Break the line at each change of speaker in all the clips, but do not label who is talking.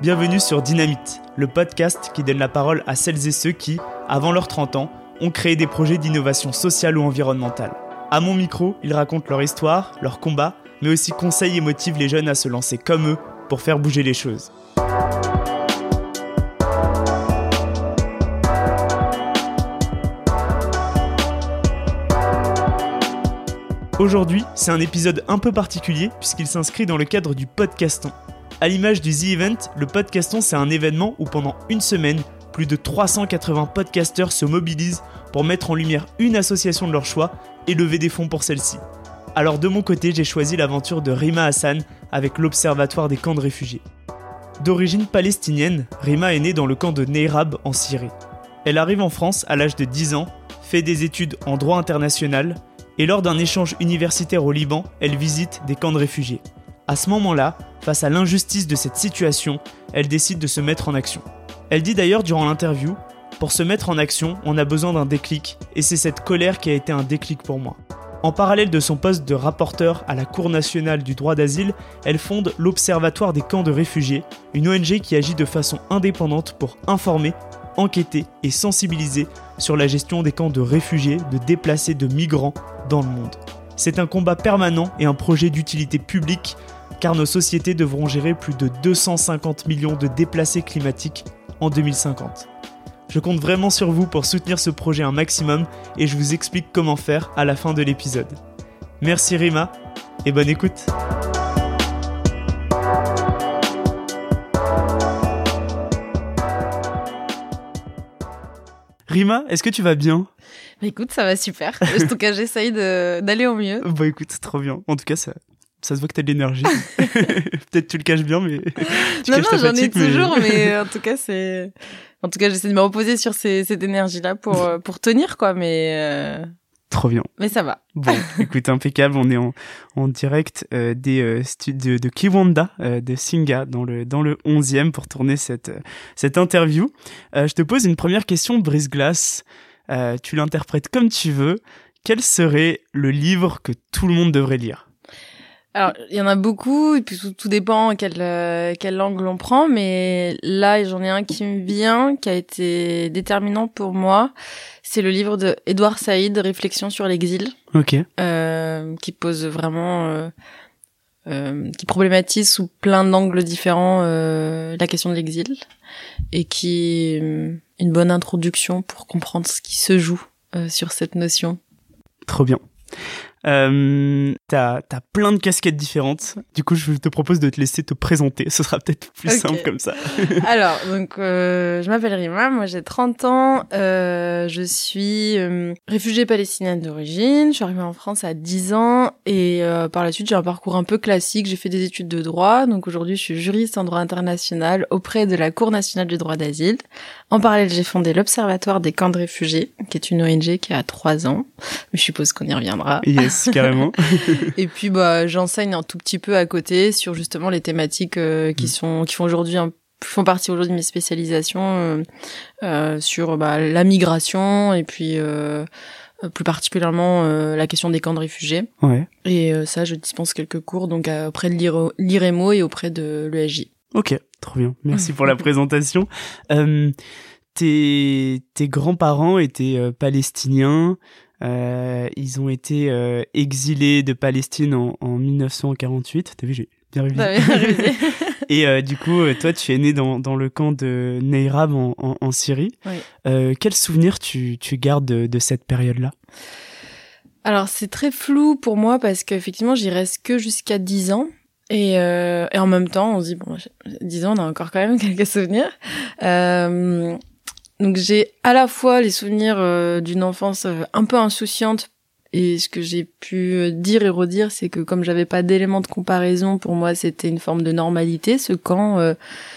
Bienvenue sur Dynamite, le podcast qui donne la parole à celles et ceux qui, avant leurs 30 ans, ont créé des projets d'innovation sociale ou environnementale. À mon micro, ils racontent leur histoire, leur combat, mais aussi conseillent et motivent les jeunes à se lancer comme eux pour faire bouger les choses. Aujourd'hui, c'est un épisode un peu particulier puisqu'il s'inscrit dans le cadre du podcaston. À l'image du The Event, le podcaston c'est un événement où pendant une semaine, plus de 380 podcasteurs se mobilisent pour mettre en lumière une association de leur choix et lever des fonds pour celle-ci. Alors de mon côté, j'ai choisi l'aventure de Rima Hassan avec l'Observatoire des camps de réfugiés. D'origine palestinienne, Rima est née dans le camp de Neyrab en Syrie. Elle arrive en France à l'âge de 10 ans, fait des études en droit international et lors d'un échange universitaire au Liban, elle visite des camps de réfugiés. À ce moment-là, face à l'injustice de cette situation, elle décide de se mettre en action. Elle dit d'ailleurs durant l'interview Pour se mettre en action, on a besoin d'un déclic, et c'est cette colère qui a été un déclic pour moi. En parallèle de son poste de rapporteur à la Cour nationale du droit d'asile, elle fonde l'Observatoire des camps de réfugiés, une ONG qui agit de façon indépendante pour informer, enquêter et sensibiliser sur la gestion des camps de réfugiés, de déplacés, de migrants dans le monde. C'est un combat permanent et un projet d'utilité publique car nos sociétés devront gérer plus de 250 millions de déplacés climatiques en 2050. Je compte vraiment sur vous pour soutenir ce projet un maximum et je vous explique comment faire à la fin de l'épisode. Merci Rima et bonne écoute. Rima, est-ce que tu vas bien?
Bah, écoute, ça va super. en tout cas, j'essaye d'aller au mieux.
Bah écoute, trop bien. En tout cas, ça, ça se voit que t'as de l'énergie. Peut-être tu le caches bien, mais
tu non, non, j'en ai toujours, mais en tout cas, c'est, en tout cas, j'essaie de me reposer sur ces, cette énergie-là pour pour tenir, quoi. Mais euh...
trop bien.
Mais ça va.
Bon, écoute, impeccable. On est en, en direct euh, des euh, studios de, Kiwanda, euh, de Singa, dans le dans le 11e pour tourner cette cette interview. je te pose une première question, brise-glace. tu l'interprètes comme tu veux. Quel serait le livre que tout le monde devrait lire?
Alors, il y en a beaucoup, et puis tout, dépend quel, euh, quel angle on prend, mais là, j'en ai un qui me vient, qui a été déterminant pour moi. C'est le livre de Edouard Saïd, Réflexion sur l'exil.
Ok.
Euh, qui pose vraiment, euh, qui problématise sous plein d'angles différents la question de l'exil, et qui est une bonne introduction pour comprendre ce qui se joue sur cette notion.
Trop bien. Euh, t'as as plein de casquettes différentes. Du coup, je te propose de te laisser te présenter. Ce sera peut-être plus simple comme ça.
Alors, donc, euh, je m'appelle Rima. Moi, j'ai 30 ans. Euh, je suis euh, réfugiée palestinienne d'origine. Je suis arrivée en France à 10 ans. Et euh, par la suite, j'ai un parcours un peu classique. J'ai fait des études de droit. Donc, aujourd'hui, je suis juriste en droit international auprès de la Cour nationale du droit d'asile. En parallèle, j'ai fondé l'Observatoire des camps de réfugiés, qui est une ONG qui a trois ans. Mais je suppose qu'on y reviendra.
Yes, carrément.
et puis, bah, j'enseigne un tout petit peu à côté sur justement les thématiques euh, qui mm. sont, qui font aujourd'hui un font partie aujourd'hui de mes spécialisations euh, euh, sur bah, la migration et puis plus particulièrement la question des camps de réfugiés.
Ouais.
Et ça, je dispense quelques cours donc auprès de l'IREMO et auprès de l'ESJ.
Ok, trop bien. Merci pour la présentation. Tes, tes grands-parents étaient palestiniens. Euh, ils ont été euh, exilés de Palestine en, en 1948. T'as vu, j'ai bien révisé. Et du coup, toi, tu es né dans, dans le camp de Neyrab en, en, en Syrie.
Oui.
quel souvenir tu, tu gardes de, de cette période-là?
Alors c'est très flou pour moi parce qu'effectivement j'y reste que jusqu'à 10 ans. Et, euh, et en même temps, on se dit, bon, disons, on a encore quand même quelques souvenirs. Euh, donc j'ai à la fois les souvenirs euh, d'une enfance euh, un peu insouciante et ce que j'ai pu euh, dire et redire, c'est que comme j'avais pas d'éléments de comparaison, pour moi c'était une forme de normalité. Ce camp, euh,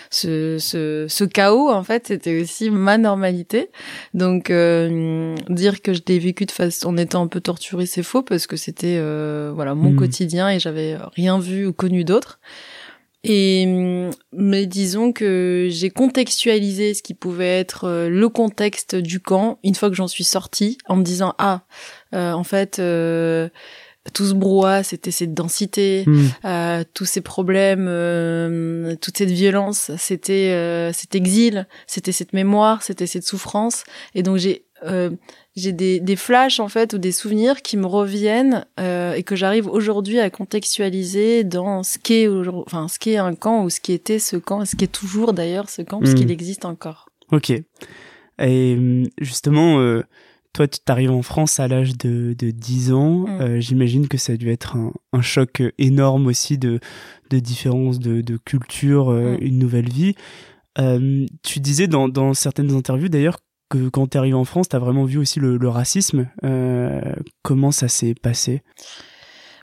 ce, ce, ce, chaos, en fait, c'était aussi ma normalité. Donc euh, dire que je l'ai vécu de façon en étant un peu torturée, c'est faux parce que c'était voilà mon mmh. quotidien et j'avais rien vu ou connu d'autre. Et mais disons que j'ai contextualisé ce qui pouvait être le contexte du camp une fois que j'en suis sortie en me disant ah euh, en fait, euh, tout ce brouhaha, c'était cette densité,
Hmm.
euh, tous ces problèmes, euh, toute cette violence, c'était euh, cet exil, c'était cette mémoire, c'était cette souffrance. Et donc j'ai euh, j'ai des, des flashs en fait ou des souvenirs qui me reviennent euh, et que j'arrive aujourd'hui à contextualiser dans ce qu'est enfin ce qu'est un camp ou ce qui était ce camp, ce qui est toujours d'ailleurs ce camp, parce
Mm.
qu'il existe encore.
Ok. Et hum, justement, euh, toi, tu t'arrives en France à l'âge de, de 10 ans.
Mm.
Euh, J'imagine que ça a dû être un, un choc euh, énorme aussi de, de différence de, de culture, euh,
Mm.
une nouvelle vie. Euh, tu disais dans, dans certaines interviews d'ailleurs que quand tu arrivé en France, tu as vraiment vu aussi le, le racisme. Euh, comment ça s'est passé?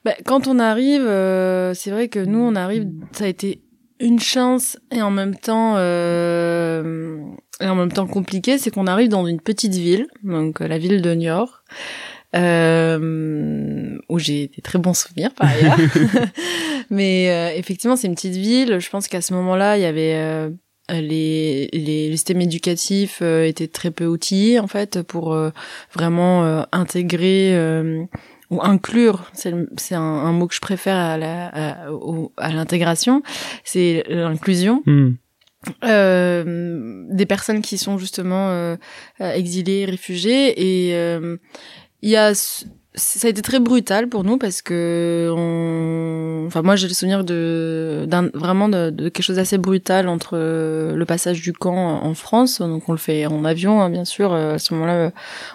Bah, quand on arrive, euh, c'est vrai que nous, on arrive, ça a été une chance et en même temps euh, et en même temps compliqué, c'est qu'on arrive dans une petite ville, donc la ville de Niort, euh, où j'ai des très bons souvenirs par ailleurs. Mais euh, effectivement, c'est une petite ville. Je pense qu'à ce moment-là, il y avait les, les, les systèmes éducatifs euh, étaient très peu outillés en fait pour euh, vraiment euh, intégrer euh, ou inclure, c'est c'est un, un mot que je préfère à la à, au- à l'intégration, c'est l'inclusion. Euh, des personnes qui sont justement euh, euh, exilées, réfugiées et euh, il y a ça a été très brutal pour nous parce que on... enfin moi j'ai le souvenir de d'un vraiment de, de quelque chose d'assez brutal entre euh, le passage du camp en France. Donc on le fait en avion hein, bien sûr. Euh, à ce moment-là euh,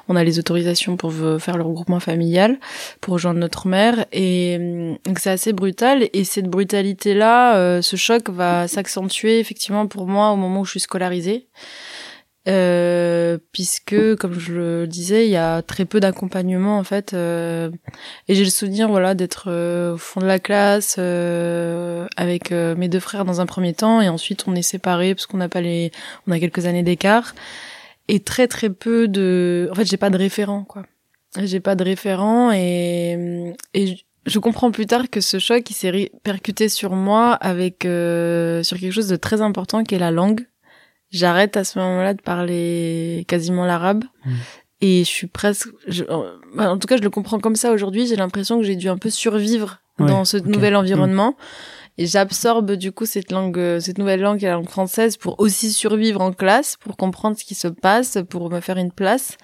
on a les autorisations pour faire le regroupement familial pour rejoindre notre mère. Et donc c'est assez brutal. Et cette brutalité là ce choc va s'accentuer effectivement pour moi au moment où je suis scolarisée euh, puisque comme je le disais il y a très peu d'accompagnement en fait euh, et j'ai le souvenir voilà d'être euh, au fond de la classe euh, avec mes deux frères dans un premier temps et ensuite on est séparés parce qu'on n'a pas les on a quelques années d'écart. Et très très peu de en fait j'ai pas de référent quoi. J'ai pas de référent et et je comprends plus tard que ce choc il s'est répercuté sur moi avec sur quelque chose de très important qui est la langue j'arrête à ce moment-là de parler quasiment l'arabe.
Mm.
et je suis presque je- bah, en tout cas je le comprends comme ça aujourd'hui. J'ai l'impression que j'ai dû un peu survivre
Ouais,
dans ce nouvel environnement. Et j'absorbe du coup cette langue euh, cette nouvelle langue qui est la langue française pour aussi survivre en classe pour comprendre ce qui se passe pour me faire une place.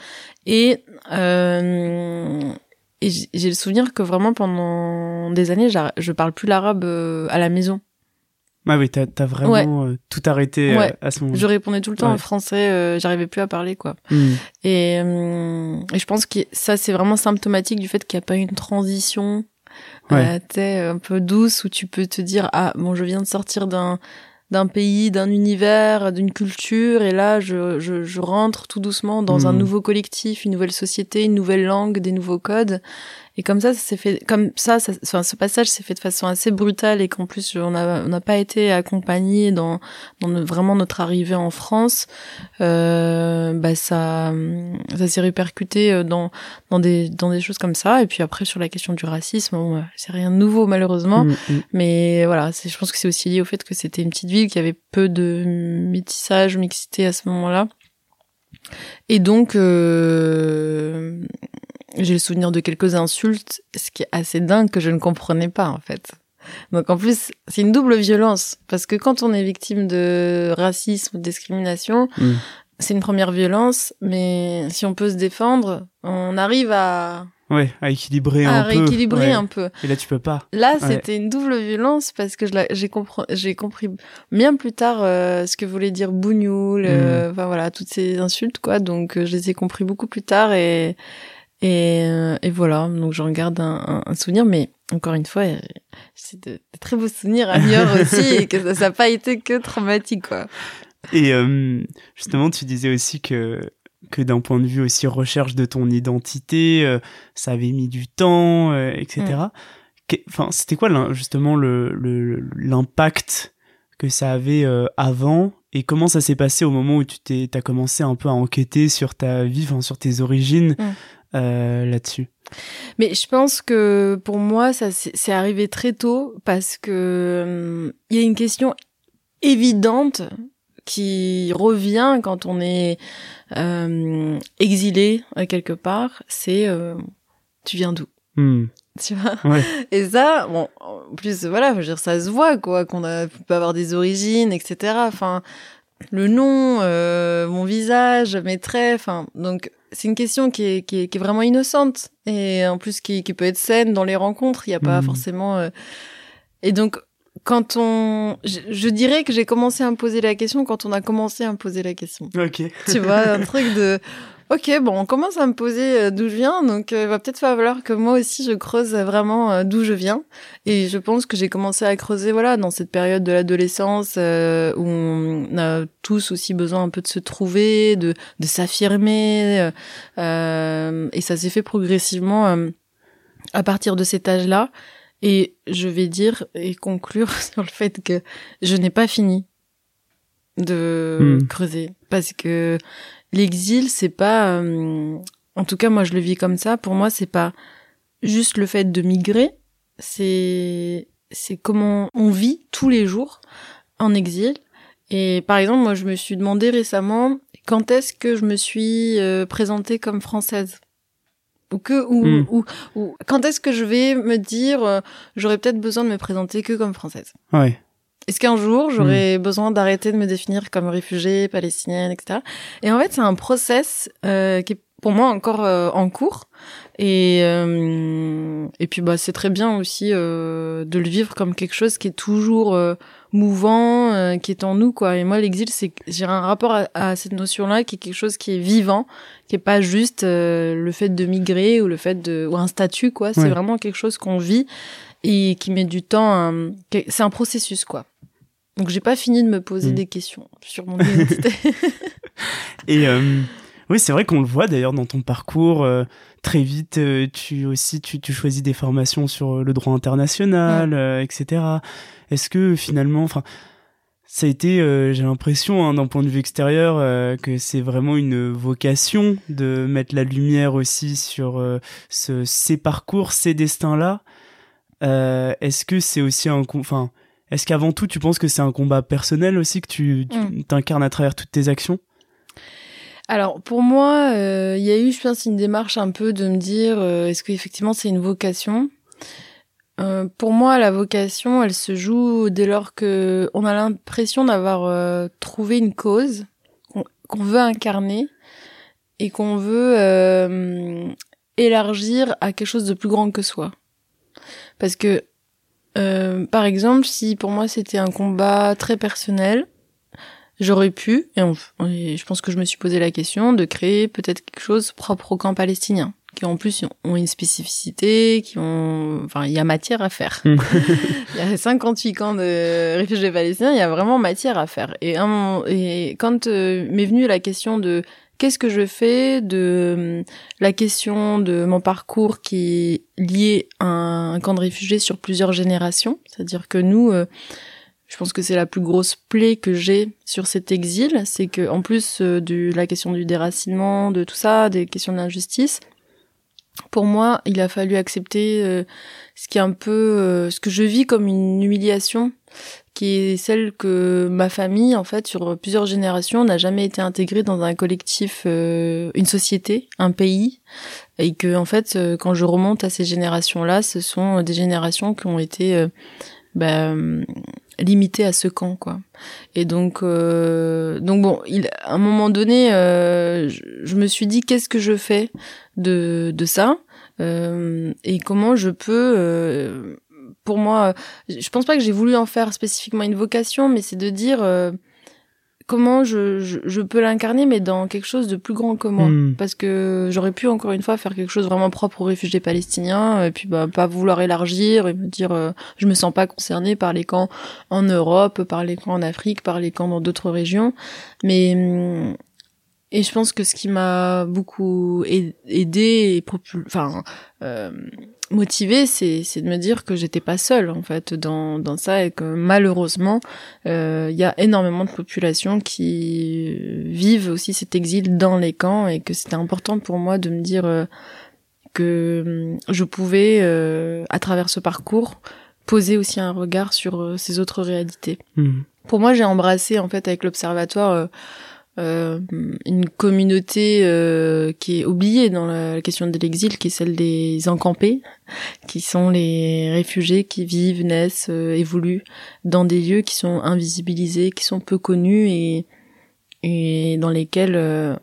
Et euh, et j'ai le souvenir que vraiment pendant des années je parle plus l'arabe euh, à la maison
Ah oui, t'as as vraiment euh, tout arrêté euh,
Ouais.
à ce moment.
je répondais tout le temps
Ouais.
en français euh, j'arrivais plus à parler quoi
Hmm.
Et, euh, et je pense que ça, c'est vraiment symptomatique du fait qu'il n'y a pas une transition euh, un peu douce où tu peux te dire ah bon je viens de sortir d'un d'un pays, d'un univers, d'une culture, et là je, je, je rentre tout doucement dans un
Mhm.
nouveau collectif, une nouvelle société, une nouvelle langue, des nouveaux codes. Et comme ça, ça s'est fait, comme ça, ça enfin, ce passage s'est fait de façon assez brutale et qu'en plus on n'a on n'a pas été accompagné dans, dans vraiment notre arrivée en France. Euh, bah ça, ça s'est répercuté euh, dans dans des dans des choses comme ça. Et puis après sur la question du racisme, bon, bah, c'est rien de nouveau malheureusement.
Hmm, hmm.
Mais voilà, je pense que c'est aussi lié au fait que c'était une petite ville qui avait peu de métissage, mixité à ce moment-là. Et donc, euh, j'ai le souvenir de quelques insultes, ce qui est assez dingue que je ne comprenais pas en fait. Donc en plus, c'est une double violence parce que quand on est victime de racisme ou de discrimination,
Mm.
c'est une première violence, mais si on peut se défendre, on arrive à,
Ouais, à équilibrer
à
un peu.
rééquilibrer
Ouais.
un peu.
Et là, tu peux pas.
Là,
Ouais.
c'était une double violence parce que j'ai compris, j'ai compris bien plus tard euh, ce que voulait dire bougnoul, euh,
Mm.
enfin voilà, toutes ces insultes quoi. Donc euh, je les ai compris beaucoup plus tard et et, euh, et voilà. Donc j'en garde un, un- un souvenir, mais encore une fois, c'est de, de très beaux souvenirs à Niort aussi et que ça n'a pas été que traumatique quoi.
Et euh, justement, tu disais aussi que que d'un point de vue aussi recherche de ton identité, euh, ça avait mis du temps, euh, etc.
Mm.
Enfin, c'était quoi justement le l'impact que ça avait avant? Et comment ça s'est passé au moment où tu t'es t'as commencé un peu à enquêter sur ta vie, enfin sur tes origines?
Mm.
Euh, là-dessus.
Mais je pense que pour moi, ça c'est arrivé très tôt parce que hum, il y a une question évidente qui revient quand on est euh, exilé euh, quelque part. C'est euh, tu viens d'où?
Hmm.
tu vois? Et ça, bon, en plus, voilà, je veux dire, ça se voit, quoi, qu'on a peut avoir des origines, etc. Enfin, le nom, euh, mon visage, mes traits, enfin, donc c'est une question qui est, qui est, qui est, vraiment innocente et en plus qui, qui peut être saine dans les rencontres. Il n'y a pas mmh. forcément. Euh, et donc, quand on, je, je dirais que j'ai commencé à me poser la question quand on a commencé à me poser la question.
Ok.
Tu vois, un truc de, Ok, bon, on commence à me poser euh, d'où je viens, donc euh, il va peut-être falloir que moi aussi je creuse vraiment euh, d'où je viens. Et je pense que j'ai commencé à creuser, voilà, dans cette période de l'adolescence où on a tous aussi besoin un peu de se trouver, de, de s'affirmer, et ça s'est fait progressivement à partir de cet âge-là. Et je vais dire et conclure sur le fait que je n'ai pas fini de hmm. creuser parce que l'exil, c'est pas, euh, en tout cas moi je le vis comme ça. Pour moi, c'est pas juste le fait de migrer, c'est c'est comment on vit tous les jours en exil. Et par exemple, moi je me suis demandé récemment quand est-ce que je me suis euh, présentée comme française? Ou que ou, hmm. ou, ou, quand est-ce que je vais me dire euh, j'aurais peut-être besoin de me présenter que comme française?
Ouais.
Est-ce qu'un jour, j'aurais hmm. besoin d'arrêter de me définir comme réfugiée palestinienne, etc. Et en fait, c'est un process euh, qui est pour moi encore euh, en cours. Et euh, et puis bah c'est très bien aussi euh, de le vivre comme quelque chose qui est toujours euh, mouvant, euh, qui est en nous quoi. Et moi l'exil c'est j'ai un rapport à, à cette notion là qui est quelque chose qui est vivant, qui est pas juste le fait de migrer ou le fait de ou un statut quoi. C'est vraiment quelque chose qu'on vit et qui met du temps. C'est un processus quoi. Donc j'ai pas fini de me poser mm. des questions sur mon identité.
et euh, oui, c'est vrai qu'on le voit d'ailleurs dans ton parcours. Euh, très vite, euh, tu aussi tu, tu, choisis des formations sur le droit international, etc. Est-ce que finalement, enfin, ça a été, j'ai l'impression, hein, d'un point de vue extérieur, que c'est vraiment une vocation de mettre la lumière aussi sur ce, ces parcours, ces destins-là. Est-ce que c'est aussi un, enfin est-ce qu'avant tout, tu penses que c'est un combat personnel aussi que tu, mm. t'incarnes à travers toutes tes actions?
Alors pour moi, euh, il y a eu, je pense, une démarche un peu de me dire, euh, est-ce qu'effectivement c'est une vocation? Euh, Pour moi, la vocation, elle se joue dès lors que on a l'impression d'avoir trouvé une cause qu'on veut incarner et qu'on veut élargir à quelque chose de plus grand que soi. Parce que euh, par exemple, si pour moi c'était un combat très personnel, j'aurais pu, et, je pense que je me suis posé la question, de créer peut-être quelque chose propre au camp palestinien, qui en plus ont une spécificité, qui ont, enfin, il y a matière à faire. Hmm. il y a 58 camps de réfugiés palestiniens, il y a vraiment matière à faire. Et, et quand euh, m'est venue la question de qu'est-ce que je fais de la question de mon parcours qui est lié à un camp de réfugiés sur plusieurs générations. C'est-à-dire que nous, euh, je pense que c'est la plus grosse plaie que j'ai sur cet exil, c'est que en plus euh, de la question du déracinement, de tout ça, des questions d'injustice, pour moi, il a fallu accepter euh, ce qui est un peu ce que je vis comme une humiliation qui est celle que ma famille, en fait, sur plusieurs générations, n'a jamais été intégrée dans un collectif, euh, une société, un pays, et que, en fait, euh, quand je remonte à ces générations-là, ce sont des générations qui ont été euh, bah, limitées à ce camp, quoi. Et donc, donc bon, il, à un moment donné, je, je, me suis dit, qu'est-ce que je fais de de ça? Et comment je peux pour moi, je pense pas que j'ai voulu en faire spécifiquement une vocation, mais c'est de dire euh, comment je, je, peux l'incarner, mais dans quelque chose de plus grand que moi. Hmm. Parce que j'aurais pu encore une fois faire quelque chose vraiment propre aux réfugiés palestiniens, et puis bah, pas vouloir élargir et me dire euh, je me sens pas concernée par les camps en Europe, par les camps en Afrique, par les camps dans d'autres régions. Mais hum, et je pense que ce qui m'a beaucoup aidé et enfin euh, motivé, c'est c'est de me dire que j'étais pas seule en fait dans dans ça et que malheureusement euh, il y a énormément de populations qui vivent aussi cet exil dans les camps et que c'était important pour moi de me dire euh, que je pouvais à travers ce parcours poser aussi un regard sur ces autres réalités. Mmh. Pour moi, j'ai embrassé en fait avec l'observatoire euh, une communauté euh, qui est oubliée dans la question de l'exil, qui est celle des encampés, qui sont les réfugiés qui vivent, naissent, euh, évoluent dans des lieux qui sont invisibilisés, qui sont peu connus et, et dans lesquels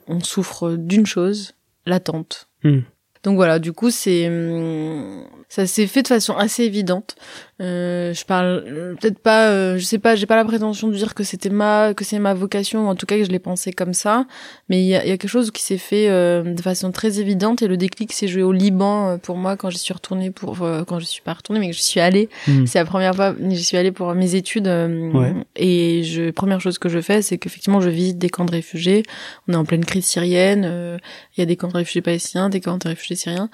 on souffre d'une chose, l'attente.
Hmm.
Donc voilà, du coup, c'est hum, ça s'est fait de façon assez évidente. Euh, je parle euh, peut-être pas, euh, je sais pas, j'ai pas la prétention de dire que c'était ma, que c'est ma vocation, ou en tout cas que je l'ai pensé comme ça. Mais il y a, y a, quelque chose qui s'est fait euh, de façon très évidente et le déclic s'est joué au Liban euh, pour moi quand j'y suis retournée pour, euh, quand je suis pas retournée, mais que je suis allée.
Hmm.
C'est la première fois, j'y suis allée pour mes études.
Ouais.
Et je, première chose que je fais, c'est qu'effectivement je visite des camps de réfugiés. On est en pleine crise syrienne. Il y a des camps de réfugiés palestiniens, des camps de réfugiés syriens.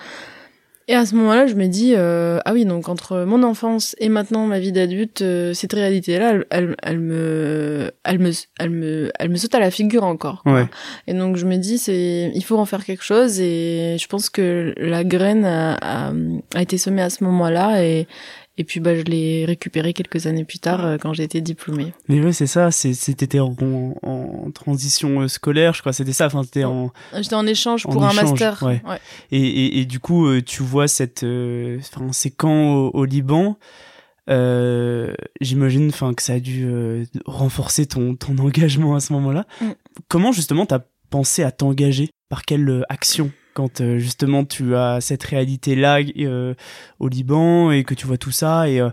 Et à ce moment-là, je me dis euh, ah oui donc entre mon enfance et maintenant ma vie d'adulte, euh, cette réalité-là, elle, elle, elle, me, elle me, elle me, elle me saute à la figure encore. Quoi.
Ouais.
Et donc je me dis c'est, il faut en faire quelque chose et je pense que la graine a, a, a été semée à ce moment-là et et puis bah je l'ai récupéré quelques années plus tard euh, quand j'ai été diplômée.
Mais ouais, c'est ça, c'était en, en, transition euh, scolaire, je crois, c'était ça, enfin c'était en
J'étais en échange en pour échange, un master.
Ouais.
ouais.
Et, et, et, du coup, euh, tu vois cette enfin ces camps au, au Liban euh, j'imagine enfin que ça a dû euh, renforcer ton ton engagement à ce moment-là.
Mm.
Comment justement t'as pensé à t'engager? Par quelle euh, action? Quand euh, justement tu as cette réalité là euh, au Liban et que tu vois tout ça et euh,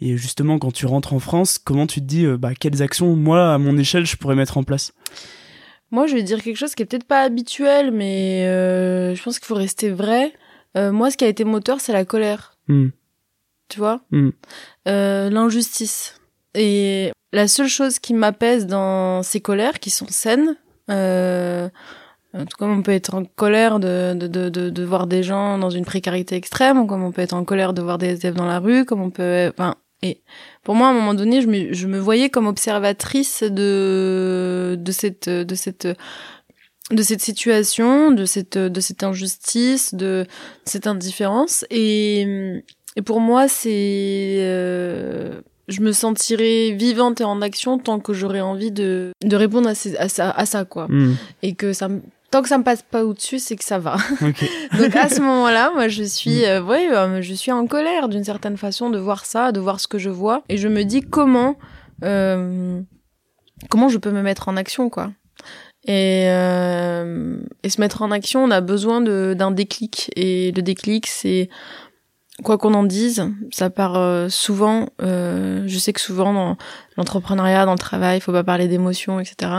et justement quand tu rentres en France comment tu te dis bah quelles actions moi à mon échelle je pourrais mettre en place?
Moi je vais dire quelque chose qui est peut-être pas habituel mais je pense qu'il faut rester vrai. Moi ce qui a été moteur c'est la colère.
Mm.
tu vois?
Mm.
l'injustice. Et la seule chose qui m'apaise dans ces colères qui sont saines euh, tout cas, on peut être en colère de, de, de, de, de voir des gens dans une précarité extrême, comme on peut être en colère de voir des SDF dans la rue, comme on peut, enfin, et pour moi, à un moment donné, je me, je me voyais comme observatrice de, de cette, de cette, de cette situation, de cette, de cette injustice, de cette indifférence. Et, et pour moi, c'est, euh, je me sentirais vivante et en action tant que j'aurais envie de, de répondre à, ces, à, ça, à ça, quoi.
Mm.
Et que ça tant que ça me passe pas au-dessus, c'est que ça va.
Okay.
Donc à ce moment-là, moi je suis, euh, ouais, euh, je suis en colère d'une certaine façon de voir ça, de voir ce que je vois, et je me dis comment, euh, comment je peux me mettre en action, quoi. Et, euh, et se mettre en action, on a besoin d'un déclic. Et le déclic, c'est quoi qu'on en dise, ça part euh, souvent. Euh, je sais que souvent dans l'entrepreneuriat, dans le travail, il faut pas parler d'émotions, etc.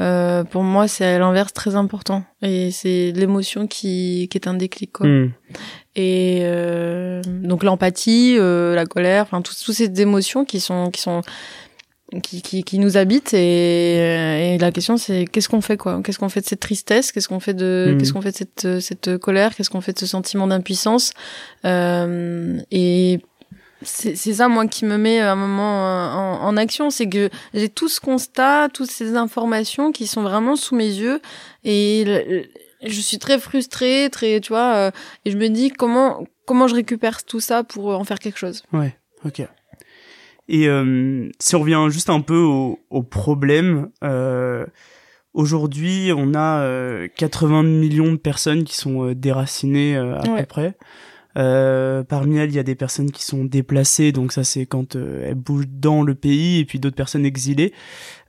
Euh, pour moi, c'est à l'inverse très important. Et c'est l'émotion qui, qui est un déclic. Quoi.
Mm.
Et euh, donc l'empathie, euh, la colère, enfin toutes toutes ces émotions qui sont qui sont qui, qui, qui nous habitent et, et la question c'est qu'est-ce qu'on fait quoi? Qu'est-ce qu'on fait de cette tristesse? Qu'est-ce qu'on fait de
Mm.
qu'est-ce qu'on fait de cette cette colère? Qu'est-ce qu'on fait de ce sentiment d'impuissance? Euh, et c'est c'est ça moi qui me met à un moment en, en action c'est que j'ai tout ce constat toutes ces informations qui sont vraiment sous mes yeux et je suis très frustrée très tu vois euh, et je me dis comment comment je récupère tout ça pour en faire quelque chose
Ouais, ok. Et euh, si on revient juste un peu au, au problème, euh, aujourd'hui on a euh, 80 millions de personnes qui sont euh, déracinées euh, à
Ouais.
peu près. Euh, parmi elles, il y a des personnes qui sont déplacées, donc ça c'est quand euh, elles bougent dans le pays, et puis d'autres personnes exilées.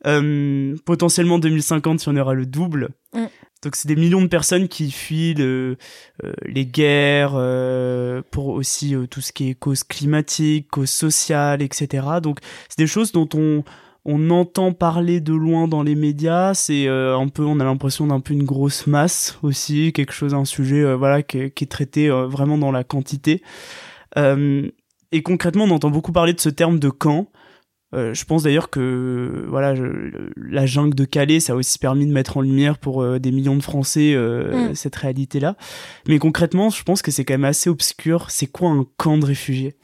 Euh, potentiellement 2050, si on aura le double.
Mm.
Donc c'est des millions de personnes qui fuient le, euh, les guerres, euh, pour aussi tout ce qui est cause climatique, cause sociale, etc. Donc c'est des choses dont on on entend parler de loin dans les médias. C'est euh, un peu, on a l'impression d'un peu une grosse masse aussi, quelque chose, un sujet, euh, voilà, qui, est- qui est traité euh, vraiment dans la quantité. Euh, et concrètement, on entend beaucoup parler de ce terme de camp. Euh, je pense d'ailleurs que voilà, je- la jungle de Calais, ça a aussi permis de mettre en lumière pour des millions de Français euh,
Mm.
cette réalité-là. Mais concrètement, je pense que c'est quand même assez obscur. C'est quoi un camp de réfugiés?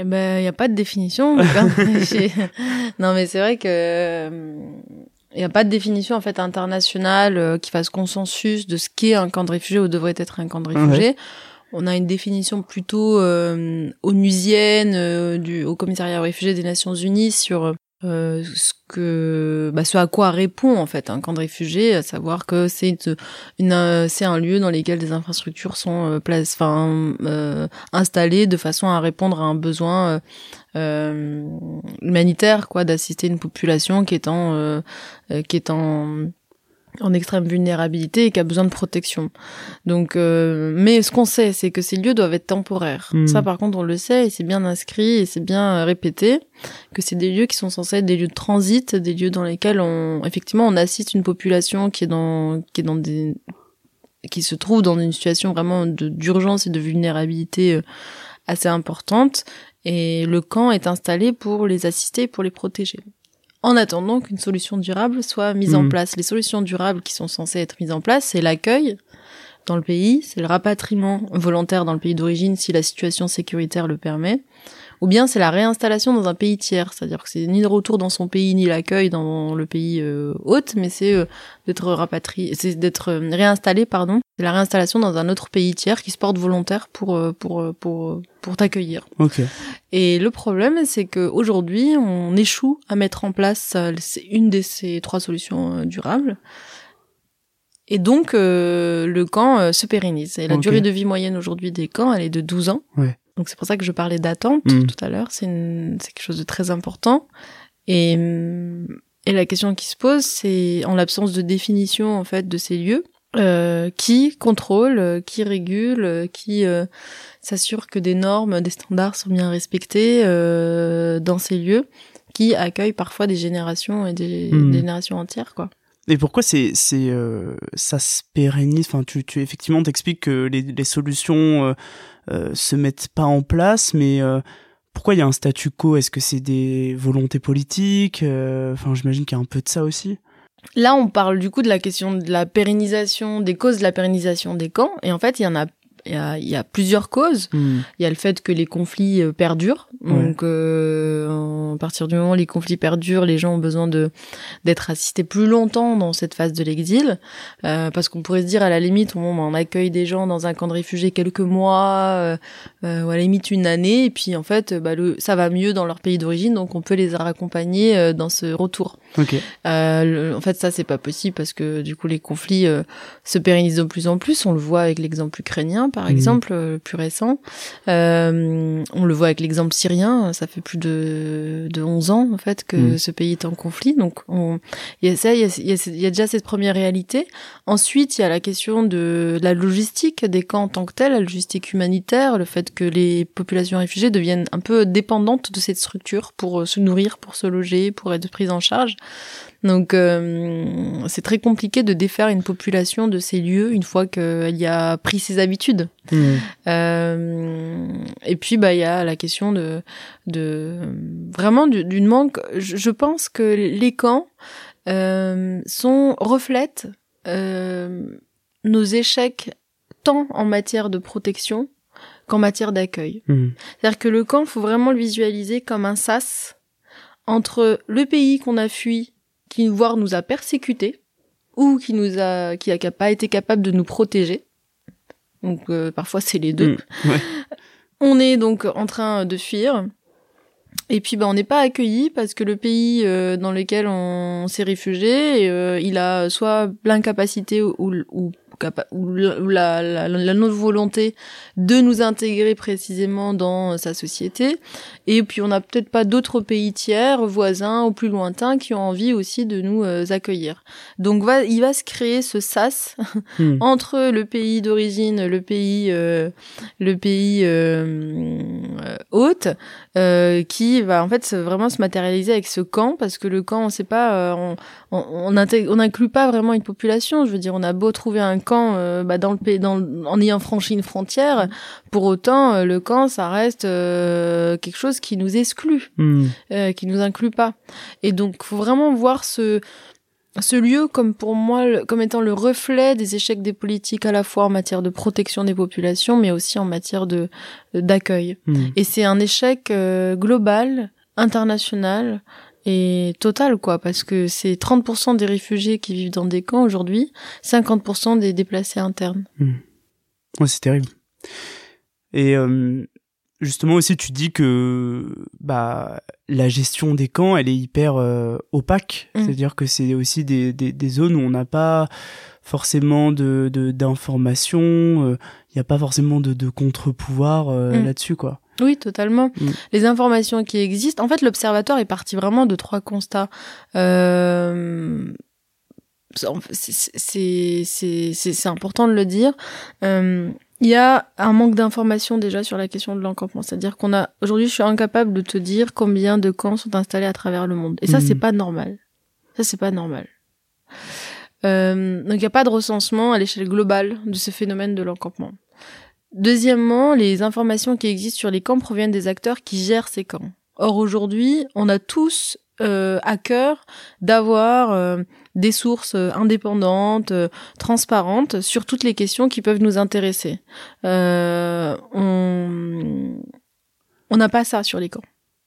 Eh ben, il n'y a pas de définition. non, mais c'est vrai que il n'y a pas de définition en fait internationale euh, qui fasse consensus de ce qu'est un camp de réfugiés ou devrait être un camp de réfugiés. On a une définition plutôt euh, onusienne euh, du au commissariat aux réfugiés des Nations Unies sur euh, ce que bah, ce à quoi répond en fait un camp de réfugiés, à savoir que c'est une, c'est un lieu dans lequel des infrastructures sont euh, enfin euh, installées de façon à répondre à un besoin euh, humanitaire quoi, d'assister une population qui est en qui est en en extrême vulnérabilité et qui a besoin de protection. Donc, euh, mais ce qu'on sait, c'est que ces lieux doivent être temporaires. Hmm. Ça, par contre, on le sait et c'est bien inscrit et c'est bien euh, répété que c'est des lieux qui sont censés être des lieux de transit, des lieux dans lesquels on, effectivement, on assiste une population qui est dans, qui est dans des, qui se trouve dans une situation vraiment d'urgence et de vulnérabilité euh, assez importante. Et le camp est installé pour les assister, pour les protéger en attendant qu'une solution durable soit mise en hmm. place. Les solutions durables qui sont censées être mises en place, c'est l'accueil dans le pays, c'est le rapatriement volontaire dans le pays d'origine si la situation sécuritaire le permet, ou bien c'est la réinstallation dans un pays tiers, c'est-à-dire que c'est ni le retour dans son pays ni l'accueil dans le pays euh, hôte, mais c'est euh, d'être rapatrié, c'est d'être euh, réinstallé, pardon, c'est la réinstallation dans un autre pays tiers qui se porte volontaire pour pour pour pour t'accueillir.
Ok.
Et le problème, c'est que aujourd'hui, on échoue à mettre en place une de ces trois solutions durables. Et donc, le camp se pérennise. Et la durée de vie moyenne aujourd'hui des camps, elle est de 12 ans.
Ouais.
Donc c'est pour ça que je parlais d'attente mm. tout à l'heure. C'est quelque chose de très important. Et, et la question qui se pose, c'est en l'absence de définition en fait de ces lieux, euh, qui contrôle, qui régule, qui euh, s'assure que des normes, des standards sont bien respectés euh, dans ces lieux, qui accueillent parfois des générations et des, mm. des générations entières, quoi.
Et pourquoi c'est c'est euh, ça se pérennise? Enfin, tu tu effectivement t'expliques que les les solutions se mettent pas en place, mais euh, pourquoi il y a un statu quo? Est-ce que c'est des volontés politiques? Euh, Enfin, j'imagine qu'il y a un peu de ça aussi.
Là, on parle du coup de la question de la pérennisation, des causes de la pérennisation des camps, et en fait, il y en a il y a, y a, plusieurs causes. Hmm. Il y a le fait que les conflits euh, perdurent. Donc, euh, à partir du moment où les conflits perdurent, les gens ont besoin de d'être assistés plus longtemps dans cette phase de l'exil, euh, parce qu'on pourrait se dire à la limite, on, on, accueille des gens dans un camp de réfugiés quelques mois, euh, euh ou à la limite une année, et puis en fait, bah, le, ça va mieux dans leur pays d'origine, donc on peut les accompagner euh, dans ce retour.
Okay.
en fait, ça c'est pas possible parce que du coup les conflits se pérennisent de plus en plus. On le voit avec l'exemple ukrainien par mmh. exemple, le euh, plus récent. Euh, on le voit avec l'exemple syrien, ça fait plus de, de 11 ans en fait que mmh. ce pays est en conflit. Donc il y a ça, il y a, déjà cette première réalité. Ensuite, il y a la question de la logistique des camps en tant que tel, la logistique humanitaire, le fait que les populations réfugiées deviennent un peu dépendantes de cette structure pour euh, se nourrir, pour se loger, pour être prises en charge. Donc euh, c'est très compliqué de défaire une population de ces lieux une fois qu'elle y a pris ses habitudes. Mmh. Euh, et puis bah il y a la question de de vraiment d'une manque. Je, pense que les camps euh, sont reflètent euh, nos échecs tant en matière de protection qu'en matière d'accueil. Mmh. C'est-à-dire que le camp, faut vraiment le visualiser comme un sas entre le pays qu'on a fui qui voire nous a persécutés ou qui nous a qui a pas été capable de nous protéger. Donc euh, parfois c'est les deux.
Mm,
on est donc en train de fuir. Et puis bah on n'est pas accueilli parce que le pays euh, dans lequel on s'est réfugié, euh, il a soit l'incapacité ou, ou ou la, la, volonté de nous intégrer précisément dans sa société. Et puis on n'a peut-être pas d'autres pays tiers, voisins ou plus lointains, qui ont envie aussi de nous euh, accueillir. Donc va, il va se créer ce sas hmm. entre le pays d'origine, le pays, euh, le pays euh, hôte, qui va en fait vraiment se matérialiser avec ce camp, parce que le camp, on sait pas, on, on, on n'inclut pas vraiment une population. Je veux dire, on a beau trouver un camp euh, bah, dans le pays, dans, en ayant franchi une frontière, pour autant, euh, le camp, ça reste euh, quelque chose qui nous exclut, hmm. qui nous inclut pas. Et donc, faut vraiment voir ce ce lieu comme pour moi comme étant le reflet des échecs des politiques à la fois en matière de protection des populations mais aussi en matière de d'accueil hmm. et c'est un échec global international et total quoi parce que c'est 30% des réfugiés qui vivent dans des camps aujourd'hui, 50% des déplacés internes.
Hmm. Ouais, c'est terrible. Et euh,
justement aussi tu dis que bah la gestion des camps elle est hyper euh, opaque
Mm.
c'est-à-dire que c'est aussi des, des, des zones où on n'a pas forcément de de- d'informations euh, il n'y a pas forcément de, de contre-pouvoir euh,
Mm.
là-dessus quoi
Oui, totalement.
Mm.
Les informations qui existent. En fait, l'observatoire est parti vraiment de trois constats. Euh, c'est- C'est c'est- c'est- c'est important de le dire. Euh, Il y a un manque d'informations déjà sur la question de l'encampement. C'est-à-dire qu'on a aujourd'hui, je suis incapable de te dire combien de camps sont installés à travers le monde. Et ça,
Mhm.
c'est pas normal. Ça, c'est pas normal. Euh, donc, il n'y a pas de recensement à l'échelle globale de ce phénomène de l'encampement. Deuxièmement, les informations qui existent sur les camps proviennent des acteurs qui gèrent ces camps. Or, aujourd'hui, on a tous euh, à cœur d'avoir euh, des sources euh, indépendantes, euh, transparentes sur toutes les questions qui peuvent nous intéresser. Euh, on n'a pas ça sur les camps.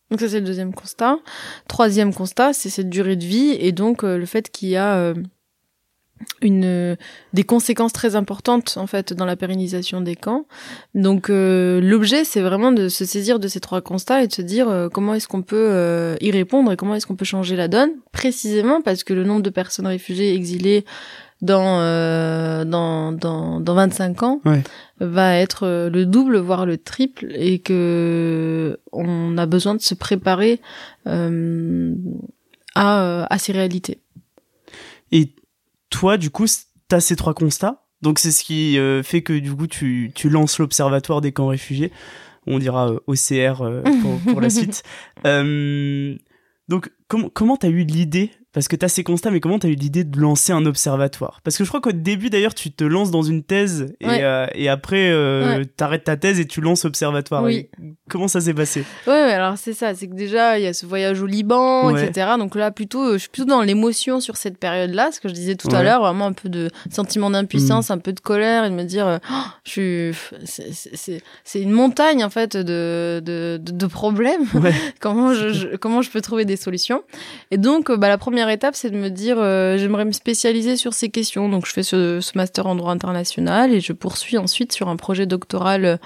Donc ça c'est le deuxième constat. Troisième constat, c'est cette durée de vie et donc le fait qu'il y a une euh, des conséquences très importantes en fait dans la pérennisation des camps. Donc euh, l'objet c'est vraiment de se saisir de ces trois constats et de se dire euh, comment est-ce qu'on peut euh, y répondre et comment est-ce qu'on peut changer la donne précisément parce que le nombre de personnes réfugiées exilées dans euh, dans dans dans 25 ans
Ouais.
va être euh, le double voire le triple et que on a besoin de se préparer euh, à à ces réalités.
et toi du coup tu as ces trois constats. Donc c'est ce qui euh, fait que du coup tu tu lances l'observatoire des camps réfugiés. On dira euh, OCR euh, pour, pour la suite. Euh, donc comment comment t'as eu l'idée parce que t'as ces constats mais comment t'as eu l'idée de lancer un observatoire? Parce que je crois qu'au début d'ailleurs tu te lances dans une thèse et
Ouais.
euh, et après euh,
Ouais.
t'arrêtes ta thèse et tu lances observatoire
Oui.
Comment ça s'est passé?
Ouais, alors c'est ça, c'est que déjà il y a ce voyage au Liban,
Ouais.
etc. Donc là plutôt, euh, je suis plutôt dans l'émotion sur cette période-là, ce que je disais tout à l'heure, vraiment un peu de sentiment d'impuissance, un peu de colère et de me dire, euh, Oh, je suis, c'est- une montagne en fait de de, de, de problèmes. comment je, je- comment je peux trouver des solutions? Et donc bah la première étape c'est de me dire, euh, j'aimerais me spécialiser sur ces questions. Donc je fais ce, ce master en droit international et je poursuis ensuite sur un projet doctoral euh,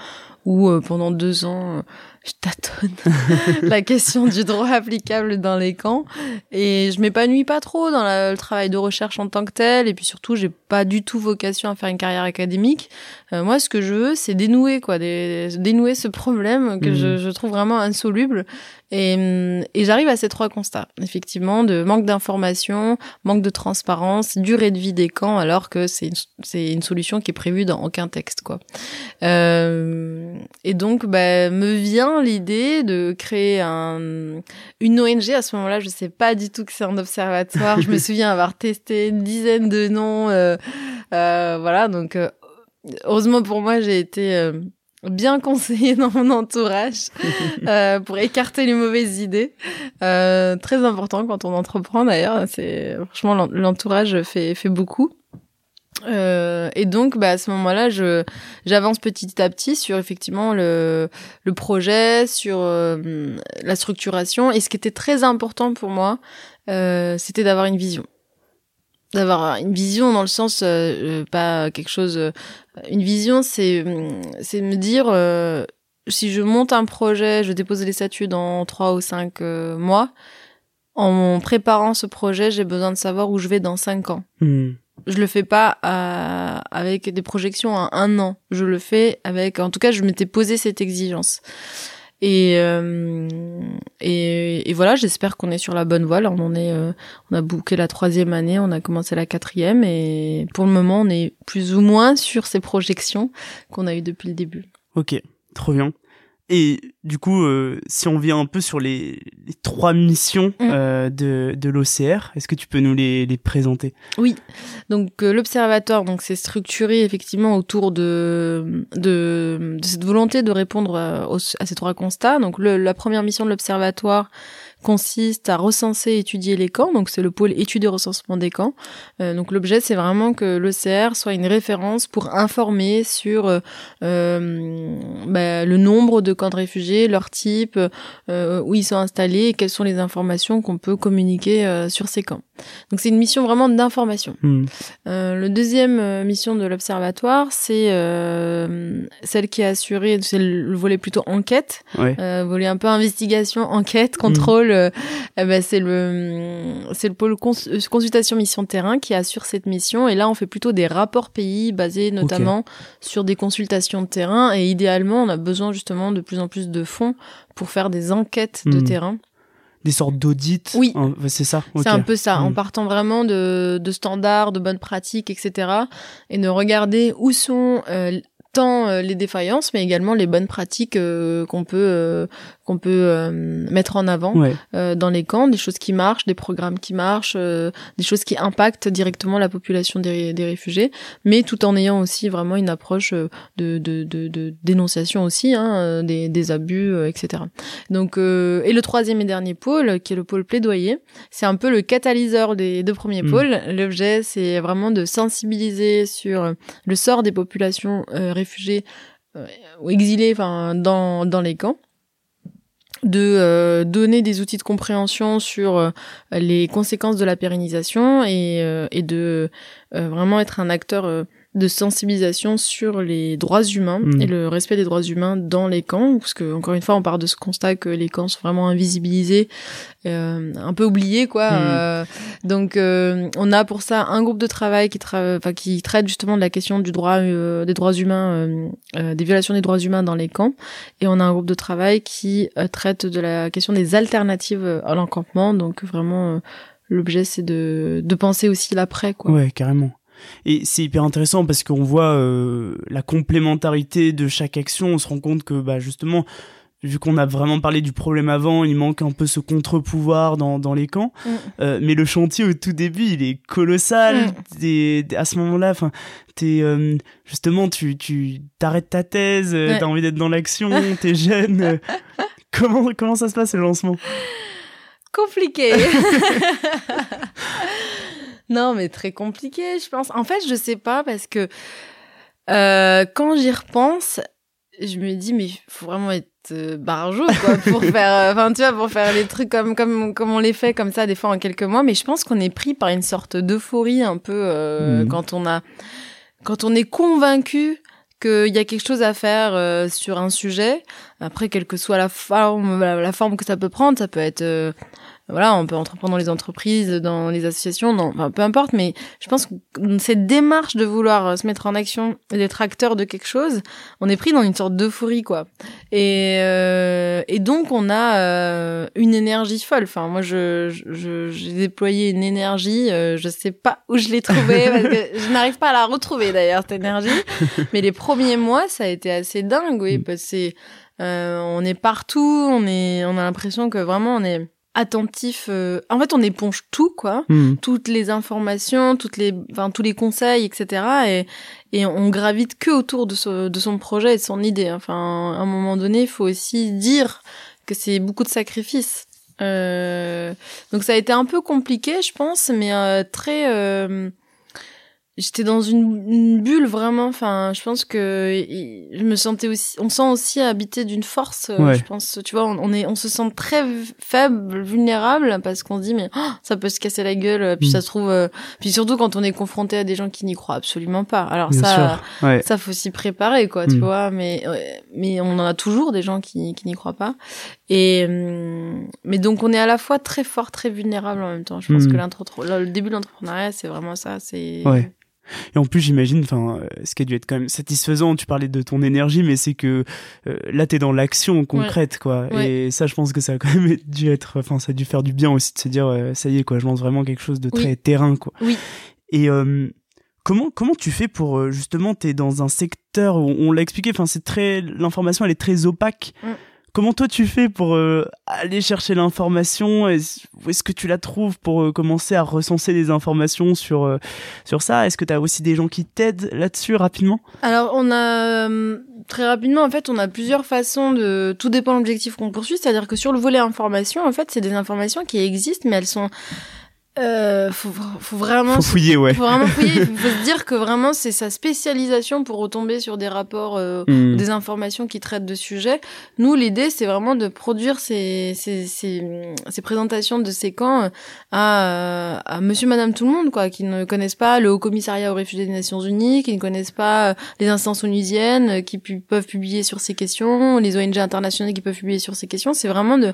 où euh, pendant deux ans je tâtonne la question du droit applicable dans les camps. Et je m'épanouis pas trop dans la- le travail de recherche en tant que tel. Et puis surtout j'ai pas du tout vocation à faire une carrière académique. Euh, moi ce que je veux c'est dénouer quoi des- dénouer ce problème que je, je trouve vraiment insoluble et, hum, et j'arrive à ces trois constats effectivement de manque d'information manque de transparence durée de vie des camps alors que c'est une, c'est une solution qui est prévue dans aucun texte quoi euh, et donc, bah, me vient l'idée de créer un, une ONG. À ce moment-là, je sais pas du tout que c'est un observatoire. je me souviens avoir testé une dizaine de noms. euh, euh, voilà, donc euh, heureusement pour moi, j'ai été euh, bien conseillée dans mon entourage euh, pour écarter les mauvaises idées. Euh, très important quand on entreprend d'ailleurs. C'est franchement l'en- l'entourage fait fait beaucoup. Euh, et donc, bah, à ce moment-là, je j'avance petit à petit sur effectivement le le projet, sur euh, la structuration. Et ce qui était très important pour moi, euh, c'était d'avoir une vision, d'avoir une vision dans le sens euh, euh, pas quelque chose. euh, une vision, c'est hum, c'est me dire euh, si je monte un projet, je dépose les statuts dans trois ou cinq euh, mois. En préparant ce projet, j'ai besoin de savoir où je vais dans cinq ans
Hmm.
je le fais pas à- avec des projections à un an. Je le fais avec, en tout cas, je m'étais posé cette exigence. Et, euh, et, voilà, j'espère qu'on est sur la bonne voie. Là, on est, euh, on a bouclé la troisième année, on a commencé la quatrième, et pour le moment, on est plus ou moins sur ces projections qu'on a eues depuis le début.
Ok, trop bien. Et du coup, euh, si on vient un peu sur les, les trois missions
Mm.
euh, de, de l'OCR, est-ce que tu peux nous les, les présenter?
Oui. Donc euh, l'observatoire, donc c'est structuré effectivement autour de, de de cette volonté de répondre à, aux- à ces trois constats. Donc le- la première mission de l'observatoire consiste à recenser et étudier les camps. Donc c'est le pôle étude et recensement des camps. Euh, donc l'objet c'est vraiment que l'OCR soit une référence pour informer sur euh, euh, bah, le nombre de camps de réfugiés, leur type, où ils sont installés et quelles sont les informations qu'on peut communiquer sur ces camps. Donc c'est une mission vraiment d'information. Hmm. le deuxième mission de l'observatoire c'est celle qui est assurée, c'est le volet plutôt enquête, volet un peu investigation, enquête, contrôle. Hmm. Eh ben, c'est le c'est le pôle consultation mission terrain qui assure cette mission. Et là, on fait plutôt des rapports pays basés notamment sur des consultations de terrain. Et idéalement, on a besoin justement de plus en plus de fonds pour faire des enquêtes de hmm. terrain
des sortes d'audits.
Oui,
c'est ça.
C'est un peu ça, en hmm. partant vraiment de, de, standards, de bonnes pratiques, etc. Et de regarder où sont euh, tant euh, les défaillances, mais également les bonnes pratiques euh, qu'on peut qu'on peut euh, mettre en avant euh, dans les camps, des choses qui marchent, des programmes qui marchent, euh, des choses qui impactent directement la population des, des, réfugiés, mais tout en ayant aussi vraiment une approche de, de, de, de dénonciation aussi hein, des, des abus, etc. Donc et le troisième et dernier pôle, qui est le pôle plaidoyer, c'est un peu le catalyseur des deux premiers mm. pôles. L'objet, c'est vraiment de sensibiliser sur le sort des populations réfugiées ou exilées, enfin dans dans les camps de euh, donner des outils de compréhension sur euh, les conséquences de la pérennisation et, euh, et de vraiment être un acteur de sensibilisation sur les droits humains mm. et le respect des droits humains dans les camps, parce que encore une fois, on part de ce constat que les camps sont vraiment invisibilisés, euh, un peu oubliés, quoi. Mm. Euh, donc, euh, on a pour ça un groupe de travail qui, qui traite justement de la question du droit, des droits humains, des violations des droits humains dans les camps, et on a un groupe de travail qui traite de la question des alternatives à l'encampement. Donc, vraiment, l'objet c'est de, de penser aussi l'après, quoi.
Ouais, carrément. Et c'est hyper intéressant parce qu'on voit euh, la complémentarité de chaque action. On se rend compte que bah, justement, vu qu'on a vraiment parlé du problème avant, il manque un peu ce contre-pouvoir dans, dans les camps. Mm. Euh, mais le chantier au tout début, il est colossal. Mm. à ce moment-là, enfin, t'es euh, justement, tu tu t'arrêtes ta thèse, tu t'as envie d'être dans l'action, t'es jeune. comment comment ça se passe le lancement?
Compliqué. non, mais très compliqué, je pense. En fait, je sais pas parce que euh, quand j'y repense, je me dis mais faut vraiment être euh, barjot quoi pour faire euh, enfin tu vois pour faire les trucs comme comme comme on les fait comme ça des fois en quelques mois mais je pense qu'on est pris par une sorte d'euphorie un peu euh, mhm. quand on a quand on est convaincu qu'il y a quelque chose à faire euh, sur un sujet après quelle que soit la forme la, forme que ça peut prendre ça peut être voilà, on peut entreprendre dans les entreprises, dans les associations, dans, enfin, peu importe, mais je pense que cette démarche de vouloir euh, se mettre en action et d'être acteur de quelque chose, on est pris dans une sorte d'euphorie, quoi. Et, euh, et donc, on a euh, une énergie folle. Enfin, moi, je, je, j'ai déployé une énergie, euh, je sais pas où je l'ai trouvée, parce que je n'arrive pas à la retrouver, d'ailleurs, cette énergie. Mais les premiers mois, ça a été assez dingue, oui, mm. parce que c'est, on est partout, on est, on a l'impression que vraiment, on est attentif. Euh, en fait, on éponge tout, quoi, hmm. toutes les informations, toutes les, enfin tous les conseils, etc. Et et on gravite que autour de, de son projet et de son idée. Enfin, à un moment donné, il faut aussi dire que c'est beaucoup de sacrifices. Euh, donc ça a été un peu compliqué, je pense, mais euh, très j'étais dans une, bulle vraiment enfin je pense que je me sentais aussi on sent aussi habité d'une force euh, je pense tu vois on, est on se sent très faible vulnérable parce qu'on se dit mais oh, ça peut se casser la gueule puis mm. ça se trouve euh, puis surtout quand on est confronté à des gens qui n'y croient absolument pas alors ça ça faut s'y préparer quoi tu mm. vois mais mais on en a toujours des gens qui qui n'y croient pas et mais donc on est à la fois très fort très vulnérable en même temps je pense mm. que le début de l'entrepreneuriat c'est vraiment ça c'est
et en plus, j'imagine, enfin, euh, ce qui a dû être quand même satisfaisant. Tu parlais de ton énergie, mais c'est que euh, là, t'es dans l'action concrète, quoi. Et ça, je pense que ça a quand même dû être, enfin, ça a dû faire du bien aussi de se dire, euh, ça y est, quoi, je lance vraiment quelque chose de très terrain, quoi.
Oui.
Et comment comment tu fais pour justement, t'es dans un secteur où on l'a expliqué, enfin, c'est très, l'information, elle est très opaque. Mm comment toi tu fais pour euh, aller chercher l'information? Où est-ce que tu la trouves pour euh, commencer à recenser des informations sur, sur ça? Est-ce que tu as aussi des gens qui t'aident là-dessus rapidement?
Alors, on a très rapidement, en fait, on a plusieurs façons de. Tout dépend de l'objectif qu'on poursuit. C'est-à-dire que sur le volet information, en fait, c'est des informations qui existent, mais elles sont euh, faut, faut vraiment
faut fouiller ouais.
faut vraiment fouiller. Il faut se dire que vraiment c'est sa spécialisation pour retomber sur des rapports euh, hmm. des informations qui traitent de sujets. Nous l'idée c'est vraiment de produire ces, ces, ces, ces, présentations de ces camps à, à monsieur madame tout le monde quoi qui ne connaissent pas le haut commissariat aux réfugiés des Nations Unies qui ne connaissent pas les instances onusiennes qui peuvent publier sur ces questions les ONG internationales qui peuvent publier sur ces questions. C'est vraiment de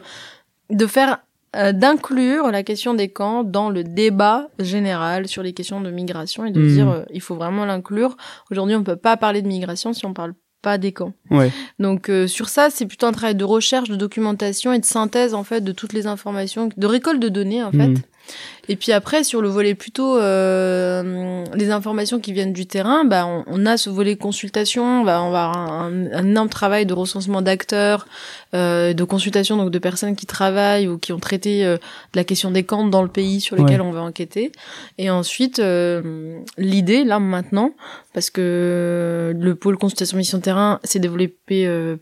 de faire euh, d'inclure la question des camps dans le débat général sur les questions de migration et de hmm. dire euh, il faut vraiment l'inclure. Aujourd'hui, on peut pas parler de migration si on parle pas des camps.
Ouais.
Donc euh, sur ça, c'est plutôt un travail de recherche, de documentation et de synthèse en fait de toutes les informations, de récolte de données en fait. Et puis après, sur le volet plutôt euh, les informations qui viennent du terrain, bah, on, on a ce volet consultation, bah, on va avoir un, un énorme travail de recensement d'acteurs, euh, de consultation donc de personnes qui travaillent ou qui ont traité euh, de la question des camps dans le pays sur lequel on va enquêter. Et ensuite, euh, l'idée là maintenant, parce que le pôle consultation mission terrain s'est développé euh,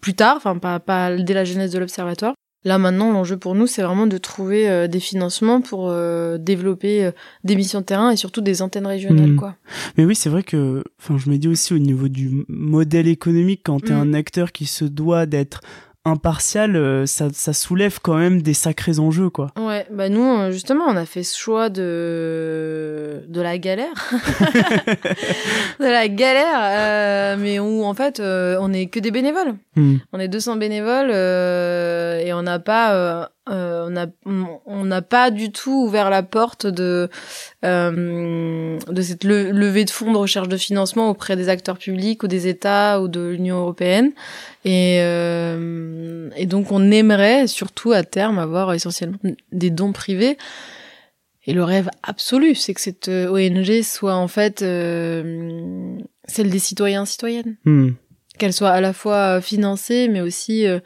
plus tard, enfin pas, pas dès la genèse de l'observatoire. Là maintenant, l'enjeu pour nous, c'est vraiment de trouver euh, des financements pour euh, développer euh, des missions de terrain et surtout des antennes régionales, mmh. quoi.
Mais oui, c'est vrai que, enfin, je me dis aussi au niveau du modèle économique, quand t'es mmh. un acteur qui se doit d'être impartial, euh, ça, ça, soulève quand même des sacrés enjeux, quoi.
Ouais, bah nous, euh, justement, on a fait ce choix de de la galère, de la galère, euh, mais où en fait, on est que des bénévoles. Hmm. On est 200 bénévoles et on n'a pas euh, on a on n'a pas du tout ouvert la porte de euh, de cette levée de fonds de recherche de financement auprès des acteurs publics ou des États ou de l'Union européenne. Et euh, et donc on aimerait surtout à terme avoir essentiellement des dons privés. Et le rêve absolu c'est que cette ONG soit en fait celle des citoyens citoyennes. Hmm. qu'elle soit à la fois financée mais aussi euh,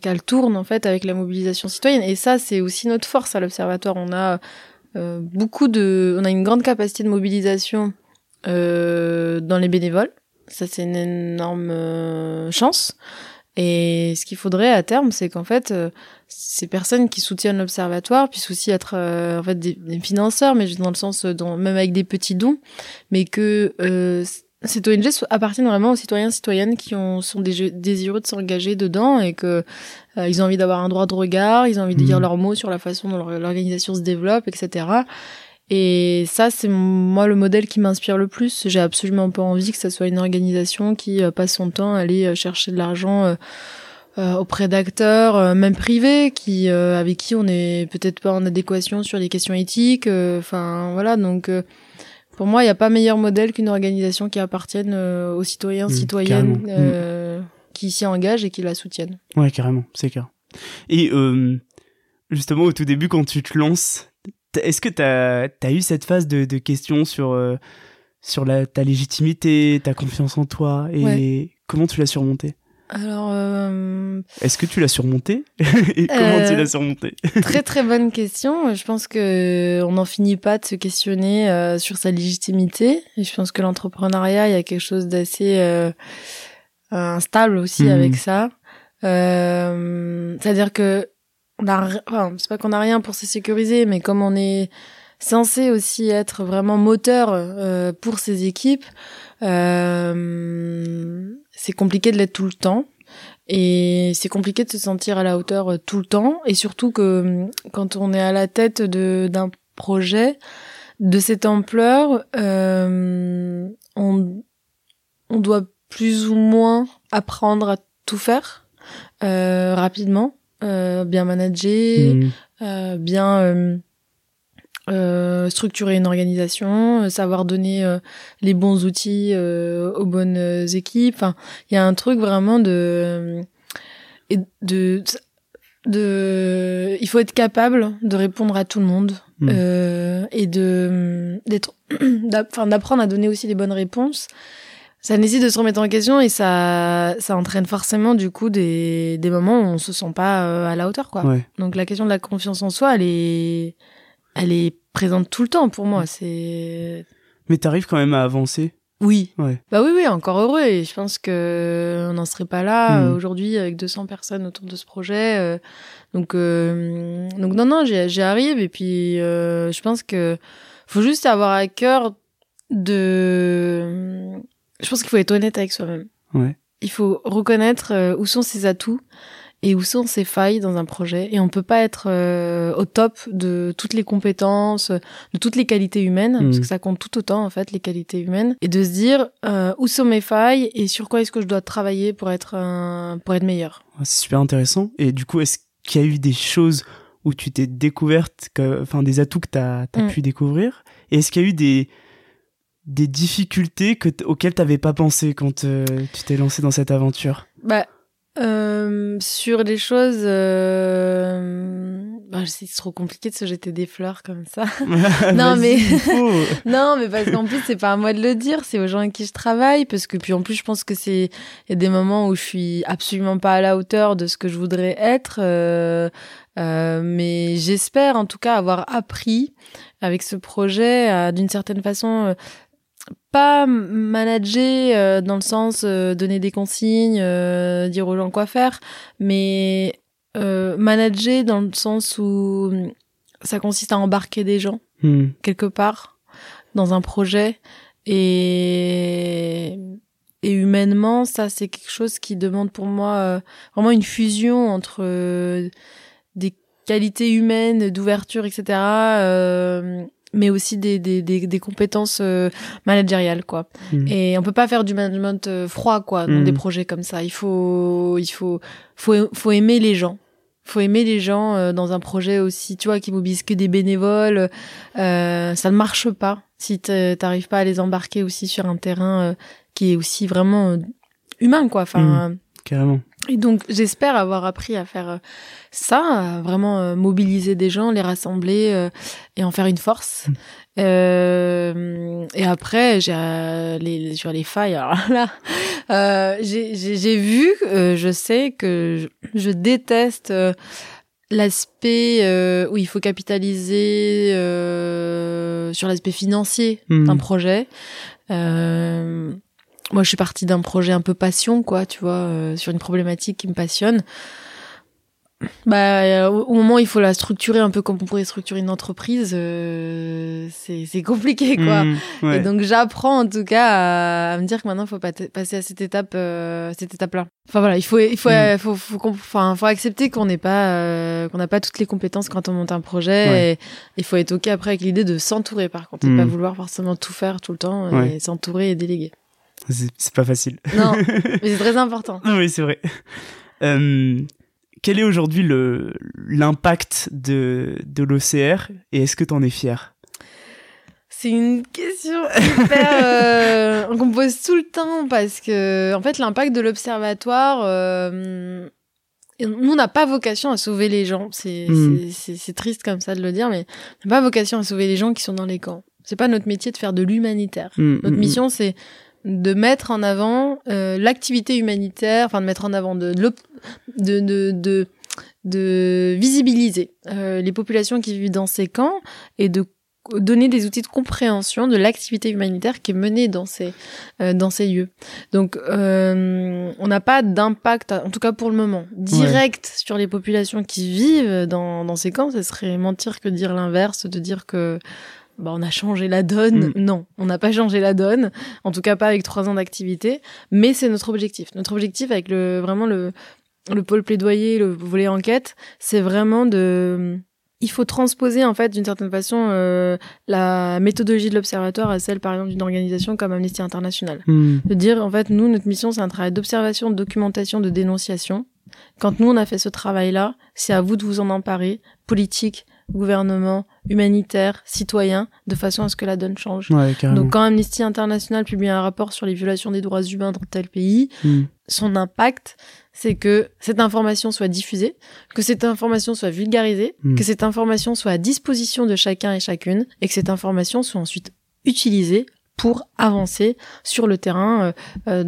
qu'elle tourne en fait avec la mobilisation citoyenne. Et ça, c'est aussi notre force à l'Observatoire. On a euh, beaucoup de, on a une grande capacité de mobilisation euh, dans les bénévoles. Ça, c'est une énorme chance. Et ce qu'il faudrait à terme, c'est qu'en fait, ces personnes qui soutiennent l'observatoire puissent aussi être en fait des, financeurs, mais dans le sens, dans, même avec des petits dons, mais que cette ONG appartient vraiment aux citoyens et citoyennes qui ont, sont désireux de s'engager dedans et que euh, ils ont envie d'avoir un droit de regard, ils ont envie de dire mmh. leurs mots sur la façon dont l'organisation se développe, etc. Et ça, c'est moi le modèle qui m'inspire le plus. J'ai absolument pas envie que ça soit une organisation qui euh, passe son temps à aller euh, chercher de l'argent auprès d'acteurs, même privés, qui avec qui on n'est peut-être pas en adéquation sur les questions éthiques. Enfin voilà, donc pour moi, il n'y a pas meilleur modèle qu'une organisation qui appartienne euh, aux citoyens, mmh, citoyennes, euh, mmh. qui s'y engagent et qui la soutiennent.
Ouais, carrément, c'est clair. Et euh, justement, au tout début, quand tu te lances, est-ce que tu as, as, eu cette phase de, de questions sur, sur la, ta légitimité, ta confiance en toi, et comment tu l'as surmontée?
Alors, euh...
est-ce que tu l'as surmonté et comment tu l'as euh, surmonté
Très très bonne question. Je pense que on n'en finit pas de se questionner euh, sur sa légitimité. Et je pense que l'entrepreneuriat, il y a quelque chose d'assez euh, instable aussi mhm. avec ça. C'est-à-dire que on a, enfin, c'est pas qu'on a rien pour se sécuriser, mais comme on est censé aussi être vraiment moteur pour ces équipes. Euh, c'est compliqué de l'être tout le temps. Et c'est compliqué de se sentir à la hauteur euh, tout le temps. Et surtout que hum, quand on est à la tête d'un projet de cette ampleur, euh, on, on doit plus ou moins apprendre à tout faire euh, rapidement, euh, bien manager, mmh. bien euh, structurer une organisation, euh, savoir donner euh, les bons outils aux bonnes équipes. Enfin, il y a un truc vraiment de de de il faut être capable de répondre à tout le monde mmh. et de d'être enfin d'apprendre à donner aussi les bonnes réponses ça nécessite de se remettre en question et ça, ça entraîne forcément du coup des, des moments où on se sent pas à la hauteur, quoi.
Ouais.
Donc la question de la confiance en soi, elle est, elle est présente tout le temps pour moi. C'est
Mais t'arrives quand même à avancer.
oui,
Ouais.
bah oui, oui, encore heureux. Et je pense que on n'en serait pas là
Mm.
aujourd'hui avec 200 personnes autour de ce projet. euh, donc, euh, donc non, non, j'y arrive. Et puis, euh, je pense que faut juste avoir à cœur de. Je pense qu'il faut être honnête avec soi-même.
Ouais.
Il faut reconnaître où sont ses atouts et où sont ses failles dans un projet. Et on peut pas être euh, au top de toutes les compétences, de toutes les qualités humaines, parce
Mhm.
que ça compte tout autant en fait les qualités humaines, et de se dire euh, où sont mes failles et sur quoi est-ce que je dois travailler pour être un, pour être meilleur.
C'est super intéressant. Et du coup, est-ce qu'il y a eu des choses où tu t'es découverte, que- enfin des atouts que t'as as
Mm.
pu découvrir? Et est-ce qu'il y a eu des des difficultés que auxquelles t'avais pas pensé quand euh, tu t'es lancé dans cette aventure?
Bah euh, sur des choses, euh, bah, c'est trop compliqué de se jeter des fleurs comme ça.
Vas-y,
mais-. Non, mais parce qu'en plus, c'est pas à moi de le dire, c'est aux gens avec qui je travaille, parce que puis en plus, je pense que c'est, il y a des moments où je suis absolument pas à la hauteur de ce que je voudrais être, euh, euh, mais j'espère en tout cas avoir appris avec ce projet à, d'une certaine façon, euh, pas manager euh, dans le sens euh, donner des consignes, euh, dire aux gens quoi faire, mais euh, manager dans le sens où ça consiste à embarquer des gens
Hmm.
quelque part dans un projet et et humainement ça c'est quelque chose qui demande pour moi euh, vraiment une fusion entre euh, des qualités humaines d'ouverture etc euh, mais aussi des, des, des, des compétences euh, managériales quoi
Mm.
et on peut pas faire du management euh, froid quoi dans
Mm.
des projets comme ça il faut il faut faut faut aimer les gens faut aimer les gens euh, dans un projet aussi tu vois qui mobilise que des bénévoles euh, ça ne marche pas si t'arrives pas à les embarquer aussi sur un terrain euh, qui est aussi vraiment euh, humain quoi enfin
Carrément.
Et donc j'espère avoir appris à faire euh, ça, à vraiment euh, mobiliser des gens, les rassembler euh, et en faire une force. Euh, et après, j'ai euh, les sur les failles. Alors là, euh, j'ai vu, euh, je sais que je, je déteste l'aspect euh, où il faut capitaliser euh, sur l'aspect financier
Hmm.
d'un projet. Euh, moi, je suis partie d'un projet un peu passion, quoi, tu vois, euh, sur une problématique qui me passionne. Bah, euh, au moment où il faut la structurer un peu comme on pourrait structurer une entreprise, euh, c'est compliqué, quoi.
Hmm. Ouais.
Et donc j'apprends en tout cas à, à me dire que maintenant il faut pas passer à cette étape, euh, cette étape-là. Enfin voilà, il faut, il faut,
Mm.
euh, faut, faut, qu'on- enfin, faut accepter qu'on n'est pas, euh, qu'on n'a pas toutes les compétences quand on monte un projet.
Ouais.
Et il faut être ok après avec l'idée de s'entourer par contre, et pas vouloir forcément tout faire tout le temps
Ouais.
et s'entourer et déléguer.
C'est pas facile.
Non, mais c'est très important.
Oui, c'est vrai. Euh, quel est aujourd'hui l'impact de de l'OCR et est-ce que t'en es fier
C'est une question hyper euh, qu'on me pose tout le temps parce que en fait l'impact de l'observatoire euh, nous on n'a pas vocation à sauver les gens c'est
Mm.
c'est triste comme ça de le dire mais on n'a pas vocation à sauver les gens qui sont dans les camps c'est pas notre métier de faire de l'humanitaire
Hmm,
notre
hmm,
mission c'est de mettre en avant euh, l'activité humanitaire enfin de mettre en avant de de de, de, de visibiliser euh, les populations qui vivent dans ces camps et de donner des outils de compréhension de l'activité humanitaire qui est menée dans ces euh, dans ces lieux. Donc euh, on n'a pas d'impact en tout cas pour le moment direct sur les populations qui vivent dans dans ces camps, ce serait mentir que dire l'inverse, de dire que bah, on a changé la donne.
Mm.
Non, on n'a pas changé la donne. En tout cas, pas avec trois ans d'activité. Mais c'est notre objectif. Notre objectif avec le vraiment le le pôle plaidoyer, le volet enquête, c'est vraiment de il faut transposer en fait d'une certaine façon euh, la méthodologie de l'observatoire à celle par exemple d'une organisation comme Amnesty International.
hmm.
De dire en fait nous notre mission c'est un travail d'observation, de documentation, de dénonciation. Quand nous on a fait ce travail-là, c'est à vous de vous en emparer, politique, gouvernement, humanitaire, citoyen, de façon à ce que la donne change.
Ouais.
Donc quand Amnesty International publie un rapport sur les violations des droits humains dans tel pays,
Hmm.
son impact, c'est que cette information soit diffusée, que cette information soit vulgarisée,
Mm.
que cette information soit à disposition de chacun et chacune, et que cette information soit ensuite utilisée pour avancer sur le terrain euh,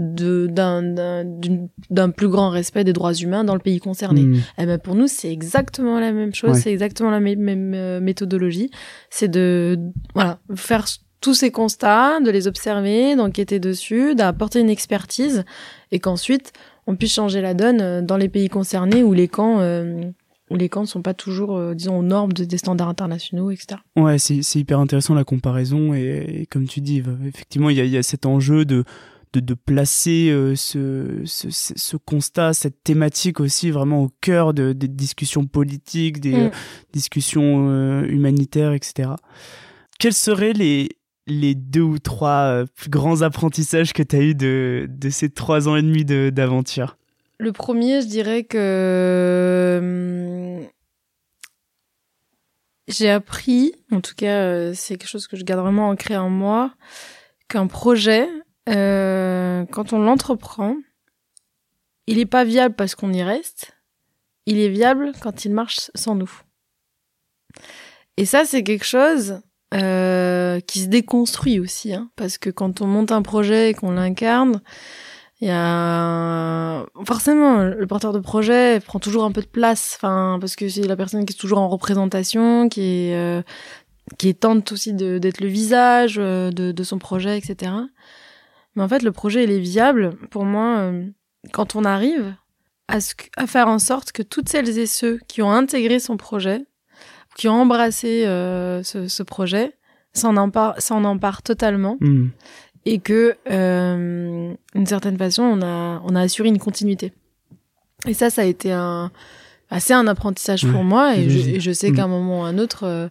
d'un plus grand respect des droits humains dans le pays concerné. Et eh ben pour nous, c'est exactement la même chose, c'est exactement la même, euh, méthodologie. C'est de voilà faire tous ces constats, de les observer, d'enquêter dessus, d'apporter une expertise, et qu'ensuite on puisse changer la donne euh, dans les pays concernés où les camps où les camps ne sont pas toujours, euh, disons, aux normes des standards internationaux, etc.
Ouais, c'est hyper intéressant la comparaison et, comme tu dis, effectivement, il y a, y a, cet enjeu de de, de placer euh, ce, ce, ce, constat, cette thématique aussi vraiment au cœur de, des discussions politiques, des mm. euh, discussions humanitaires, etc. Quels seraient les, les deux ou trois plus grands apprentissages que tu as eu de, de ces trois ans et demi d'aventure?
Le premier, je dirais que hum, j'ai appris, en tout cas, euh, c'est quelque chose que je garde vraiment ancré en moi, qu'un projet, euh, quand on l'entreprend, il n'est pas viable parce qu'on y reste, il est viable quand il marche sans nous. Et ça, c'est quelque chose euh, qui se déconstruit aussi, hein, parce que quand on monte un projet et qu'on l'incarne, il y a forcément le porteur de projet prend toujours un peu de place, enfin parce que c'est la personne qui est toujours en représentation, qui est euh, qui tente aussi d'être le visage euh, de, son projet, etc. Mais en fait, le projet il est viable pour moi euh, quand on arrive à, ce, à faire en sorte que toutes celles et ceux qui ont intégré son projet, qui ont embrassé ce, ce, projet, s'en emparent, totalement. Mmh et que euh, d'une certaine façon on a on a assuré une continuité et ça ça a été un assez un apprentissage pour moi et je, je, sais qu'à un mm. moment ou à un autre euh,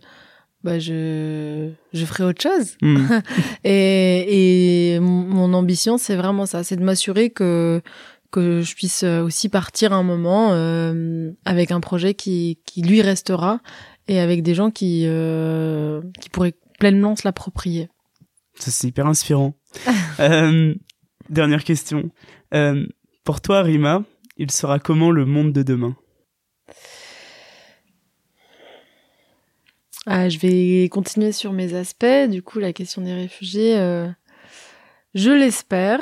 bah je je ferai autre chose mm. et et mon ambition c'est vraiment ça c'est de m'assurer que que je puisse aussi partir un moment euh, avec un projet qui qui lui restera et avec des gens qui qui pourraient pleinement se l'approprier
ça, c'est hyper inspirant. euh, dernière question. Euh, pour toi, Rima, il sera comment le monde de demain?
Ah, Je vais continuer sur mes aspects. Du coup, la question des réfugiés, euh, je l'espère.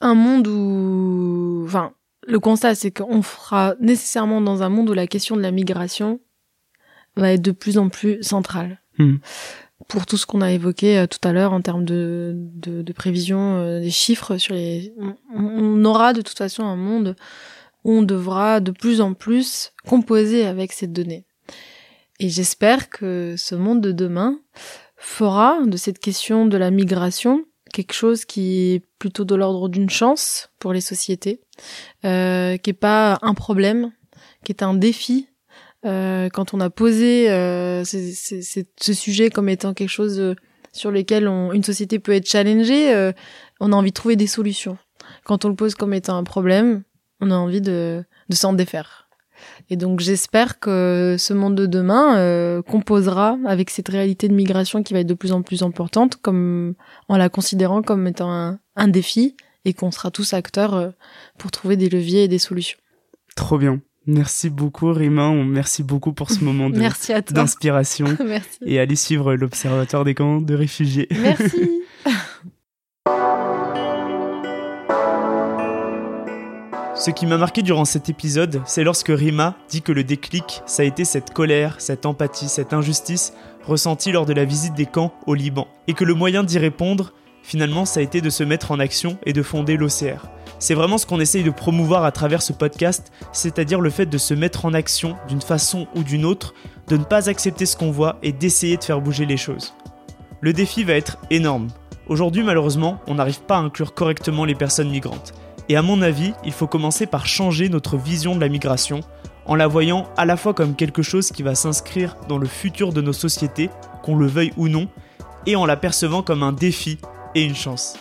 Un monde où... Enfin, le constat, c'est qu'on fera nécessairement dans un monde où la question de la migration va être de plus en plus centrale. Hmm pour tout ce qu'on a évoqué euh, tout à l'heure en termes de, prévision euh, des chiffres sur les on, aura de toute façon un monde où on devra de plus en plus composer avec ces données. Et j'espère que ce monde de demain fera de cette question de la migration quelque chose qui est plutôt de l'ordre d'une chance pour les sociétés euh, qui est pas un problème qui est un défi euh, quand on a posé euh, ce sujet comme étant quelque chose euh, sur lequel une société peut être challengée, euh, on a envie de trouver des solutions. Quand on le pose comme étant un problème, on a envie de, de s'en défaire. Et donc j'espère que ce monde de demain euh, composera avec cette réalité de migration qui va être de plus en plus importante, comme en la considérant comme étant un, un défi, et qu'on sera tous acteurs pour trouver des leviers et des solutions.
Trop bien. Merci beaucoup Rima, merci beaucoup pour ce moment d'inspiration et allez suivre l'Observatoire des camps de réfugiés.
Merci.
Ce qui m'a marqué durant cet épisode, c'est lorsque Rima dit que le déclic, ça a été cette colère, cette empathie, cette injustice ressentie lors de la visite des camps au Liban, et que le moyen d'y répondre, finalement, ça a été de se mettre en action et de fonder l'OCR. C'est vraiment ce qu'on essaye de promouvoir à travers ce podcast, c'est-à-dire le fait de se mettre en action d'une façon ou d'une autre, de ne pas accepter ce qu'on voit et d'essayer de faire bouger les choses. Le défi va être énorme. Aujourd'hui, malheureusement, on n'arrive pas à inclure correctement les personnes migrantes. Et à mon avis, il faut commencer par changer notre vision de la migration, en la voyant à la fois comme quelque chose qui va s'inscrire dans le futur de nos sociétés, qu'on le veuille ou non, et en la percevant comme un défi et une chance.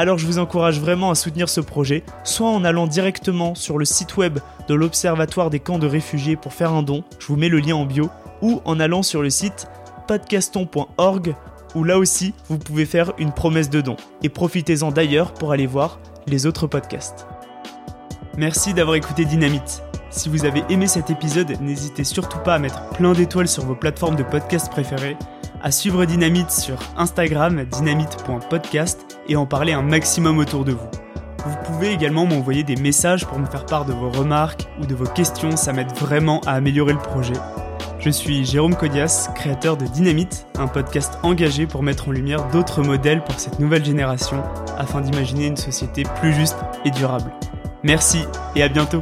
Alors je vous encourage vraiment à soutenir ce projet, soit en allant directement sur le site web de l'Observatoire des camps de réfugiés pour faire un don, je vous mets le lien en bio, ou en allant sur le site podcaston.org où là aussi vous pouvez faire une promesse de don. Et profitez-en d'ailleurs pour aller voir les autres podcasts. Merci d'avoir écouté Dynamite. Si vous avez aimé cet épisode, n'hésitez surtout pas à mettre plein d'étoiles sur vos plateformes de podcast préférées à suivre Dynamite sur Instagram dynamite.podcast et en parler un maximum autour de vous. Vous pouvez également m'envoyer des messages pour me faire part de vos remarques ou de vos questions, ça m'aide vraiment à améliorer le projet. Je suis Jérôme Codias, créateur de Dynamite, un podcast engagé pour mettre en lumière d'autres modèles pour cette nouvelle génération afin d'imaginer une société plus juste et durable. Merci et à bientôt